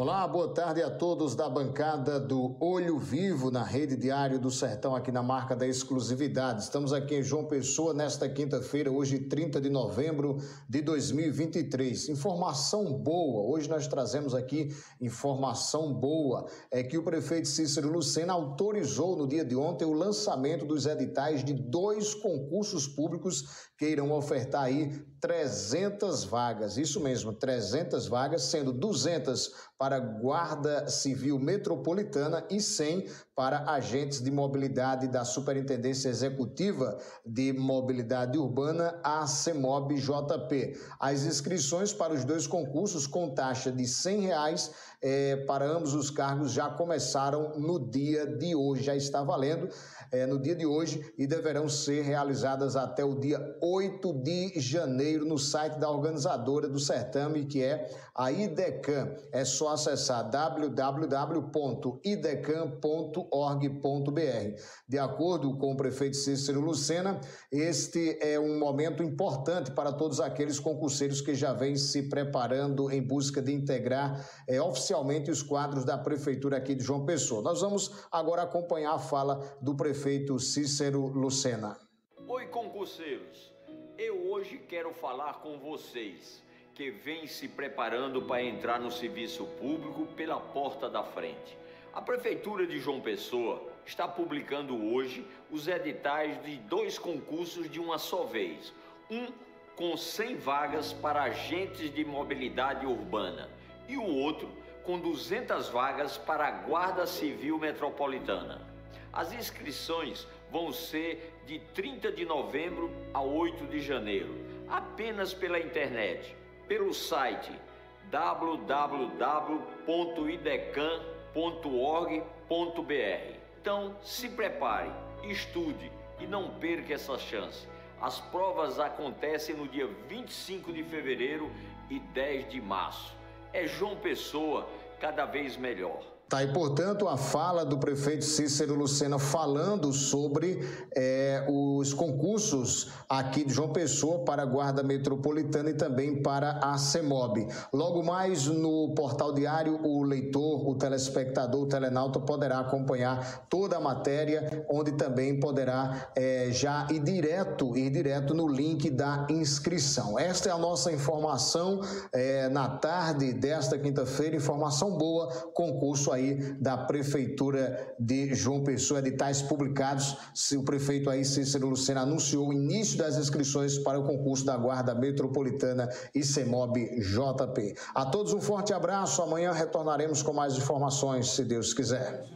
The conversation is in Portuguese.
Olá, boa tarde a todos da bancada do Olho Vivo na Rede Diário do Sertão, aqui na marca da exclusividade. Estamos aqui em João Pessoa nesta quinta-feira, hoje 30 de novembro de 2023. Informação boa, hoje nós trazemos aqui informação boa, é que o prefeito Cícero Lucena autorizou no dia de ontem o lançamento dos editais de dois concursos públicos que irão ofertar aí 300 vagas, isso mesmo, 300 vagas, sendo 200 para Guarda Civil Metropolitana e 100 para agentes de mobilidade da Superintendência Executiva de Mobilidade Urbana, a CEMOB JP. As inscrições para os dois concursos com taxa de 100 reais, é, para ambos os cargos já começaram no dia de hoje, já está valendo é, no dia de hoje e deverão ser realizadas até o dia 8 de janeiro no site da organizadora do certame, que é a IDECAM. É só acessar www.idecam.org.br. De acordo com o prefeito Cícero Lucena, este é um momento importante para todos aqueles concurseiros que já vêm se preparando em busca de integrar é, oficialmente os quadros da prefeitura aqui de João Pessoa. Nós vamos agora acompanhar a fala do prefeito Cícero Lucena. Oi, concurseiros. Eu hoje quero falar com vocês que vêm se preparando para entrar no serviço público pela porta da frente. A Prefeitura de João Pessoa está publicando hoje os editais de dois concursos de uma só vez. Um com 100 vagas para agentes de mobilidade urbana e o outro com 200 vagas para a Guarda Civil Metropolitana. As inscrições vão ser de 30 de novembro a 8 de janeiro, apenas pela internet, pelo site www.idecan.org.br. Então, se prepare, estude e não perca essa chance. As provas acontecem no dia 25 de fevereiro e 10 de março. É João Pessoa cada vez melhor. Tá, e portanto a fala do prefeito Cícero Lucena falando sobre é, os concursos aqui de João Pessoa para a Guarda Metropolitana e também para a CEMOB. Logo mais no portal diário, o leitor, o telespectador, o telenauta poderá acompanhar toda a matéria, onde também poderá é, já ir direto, ir direto no link da inscrição. Esta é a nossa informação é, na tarde desta quinta-feira, informação boa, concurso aí aí da Prefeitura de João Pessoa, editais publicados. O prefeito aí, Cícero Lucena, anunciou o início das inscrições para o concurso da Guarda Metropolitana ICEMOB JP. A todos um forte abraço. Amanhã retornaremos com mais informações, se Deus quiser.